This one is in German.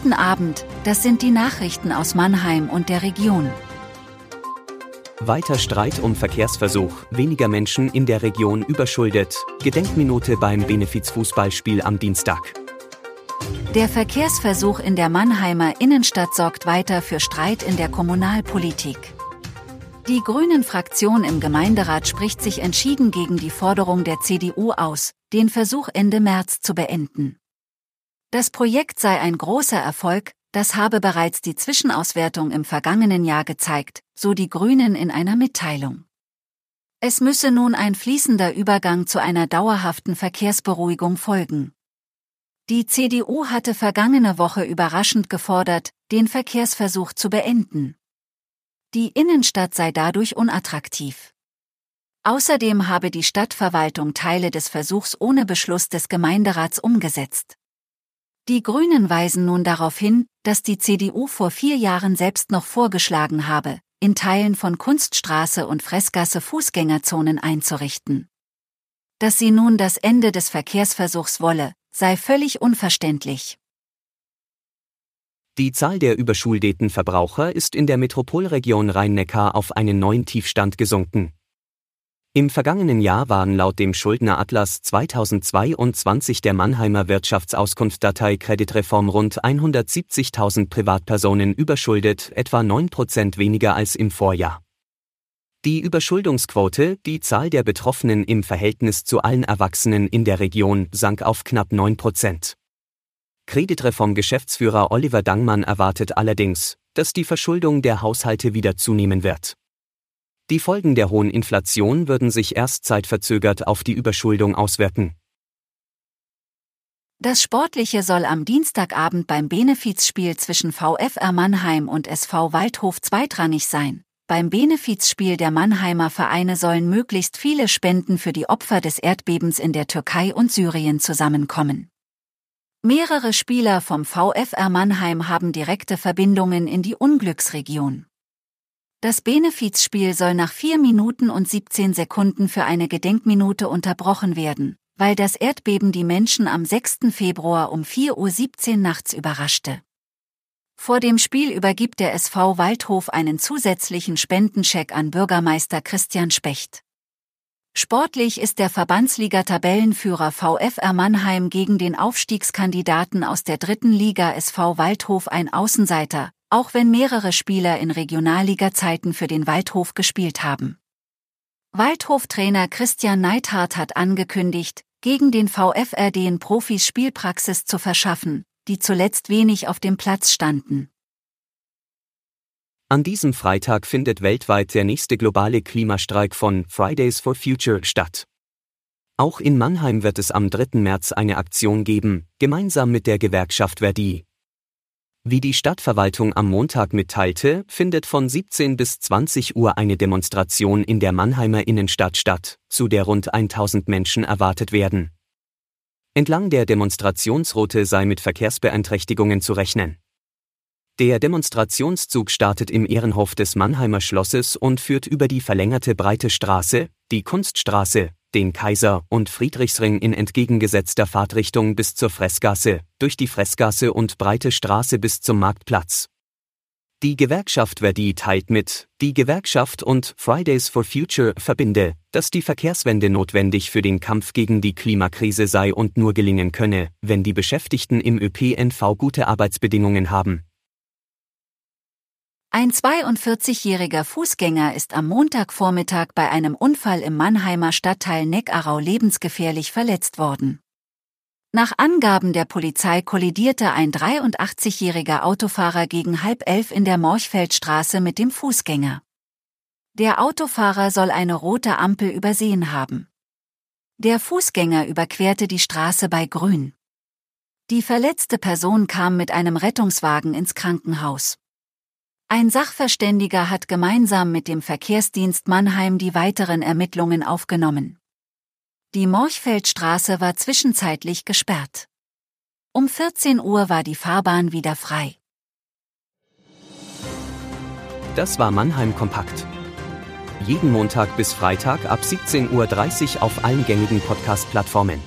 Guten Abend, das sind die Nachrichten aus Mannheim und der Region. Weiter Streit um Verkehrsversuch, weniger Menschen in der Region überschuldet, Gedenkminute beim Benefizfußballspiel am Dienstag. Der Verkehrsversuch in der Mannheimer Innenstadt sorgt weiter für Streit in der Kommunalpolitik. Die Grünen-Fraktion im Gemeinderat spricht sich entschieden gegen die Forderung der CDU aus, den Versuch Ende März zu beenden. Das Projekt sei ein großer Erfolg, das habe bereits die Zwischenauswertung im vergangenen Jahr gezeigt, so die Grünen in einer Mitteilung. Es müsse nun ein fließender Übergang zu einer dauerhaften Verkehrsberuhigung folgen. Die CDU hatte vergangene Woche überraschend gefordert, den Verkehrsversuch zu beenden. Die Innenstadt sei dadurch unattraktiv. Außerdem habe die Stadtverwaltung Teile des Versuchs ohne Beschluss des Gemeinderats umgesetzt. Die Grünen weisen nun darauf hin, dass die CDU vor vier Jahren selbst noch vorgeschlagen habe, in Teilen von Kunststraße und Fressgasse Fußgängerzonen einzurichten. Dass sie nun das Ende des Verkehrsversuchs wolle, sei völlig unverständlich. Die Zahl der überschuldeten Verbraucher ist in der Metropolregion Rhein-Neckar auf einen neuen Tiefstand gesunken. Im vergangenen Jahr waren laut dem Schuldneratlas 2022 der Mannheimer Wirtschaftsauskunftsdatei Kreditreform rund 170.000 Privatpersonen überschuldet, etwa 9% weniger als im Vorjahr. Die Überschuldungsquote, die Zahl der Betroffenen im Verhältnis zu allen Erwachsenen in der Region, sank auf knapp 9 Kreditreform-Geschäftsführer Oliver Dangmann erwartet allerdings, dass die Verschuldung der Haushalte wieder zunehmen wird. Die Folgen der hohen Inflation würden sich erst zeitverzögert auf die Überschuldung auswirken. Das Sportliche soll am Dienstagabend beim Benefizspiel zwischen VfR Mannheim und SV Waldhof zweitrangig sein. Beim Benefizspiel der Mannheimer Vereine sollen möglichst viele Spenden für die Opfer des Erdbebens in der Türkei und Syrien zusammenkommen. Mehrere Spieler vom VfR Mannheim haben direkte Verbindungen in die Unglücksregion. Das Benefizspiel soll nach 4 Minuten und 17 Sekunden für eine Gedenkminute unterbrochen werden, weil das Erdbeben die Menschen am 6. Februar um 4.17 Uhr nachts überraschte. Vor dem Spiel übergibt der SV Waldhof einen zusätzlichen Spendencheck an Bürgermeister Christian Specht. Sportlich ist der Verbandsliga-Tabellenführer VfR Mannheim gegen den Aufstiegskandidaten aus der dritten Liga SV Waldhof ein Außenseiter, auch wenn mehrere Spieler in Regionalliga-Zeiten für den Waldhof gespielt haben. Waldhof-Trainer Christian Neithardt hat angekündigt, gegen den VfR den Profis Spielpraxis zu verschaffen, die zuletzt wenig auf dem Platz standen. An diesem Freitag findet weltweit der nächste globale Klimastreik von Fridays for Future statt. Auch in Mannheim wird es am 3. März eine Aktion geben, gemeinsam mit der Gewerkschaft Verdi. Wie die Stadtverwaltung am Montag mitteilte, findet von 17 bis 20 Uhr eine Demonstration in der Mannheimer Innenstadt statt, zu der rund 1000 Menschen erwartet werden. Entlang der Demonstrationsroute sei mit Verkehrsbeeinträchtigungen zu rechnen. Der Demonstrationszug startet im Ehrenhof des Mannheimer Schlosses und führt über die verlängerte Breite Straße, die Kunststraße, den Kaiser- und Friedrichsring in entgegengesetzter Fahrtrichtung bis zur Fressgasse, durch die Fressgasse und Breite Straße bis zum Marktplatz. Die Gewerkschaft Verdi teilt mit, die Gewerkschaft und Fridays for Future verbinde, dass die Verkehrswende notwendig für den Kampf gegen die Klimakrise sei und nur gelingen könne, wenn die Beschäftigten im ÖPNV gute Arbeitsbedingungen haben. Ein 42-jähriger Fußgänger ist am Montagvormittag bei einem Unfall im Mannheimer Stadtteil Neckarau lebensgefährlich verletzt worden. Nach Angaben der Polizei kollidierte ein 83-jähriger Autofahrer gegen halb elf in der Morchfeldstraße mit dem Fußgänger. Der Autofahrer soll eine rote Ampel übersehen haben. Der Fußgänger überquerte die Straße bei Grün. Die verletzte Person kam mit einem Rettungswagen ins Krankenhaus. Ein Sachverständiger hat gemeinsam mit dem Verkehrsdienst Mannheim die weiteren Ermittlungen aufgenommen. Die Morchfeldstraße war zwischenzeitlich gesperrt. Um 14 Uhr war die Fahrbahn wieder frei. Das war Mannheim Kompakt. Jeden Montag bis Freitag ab 17.30 Uhr auf allen gängigen Podcast-Plattformen.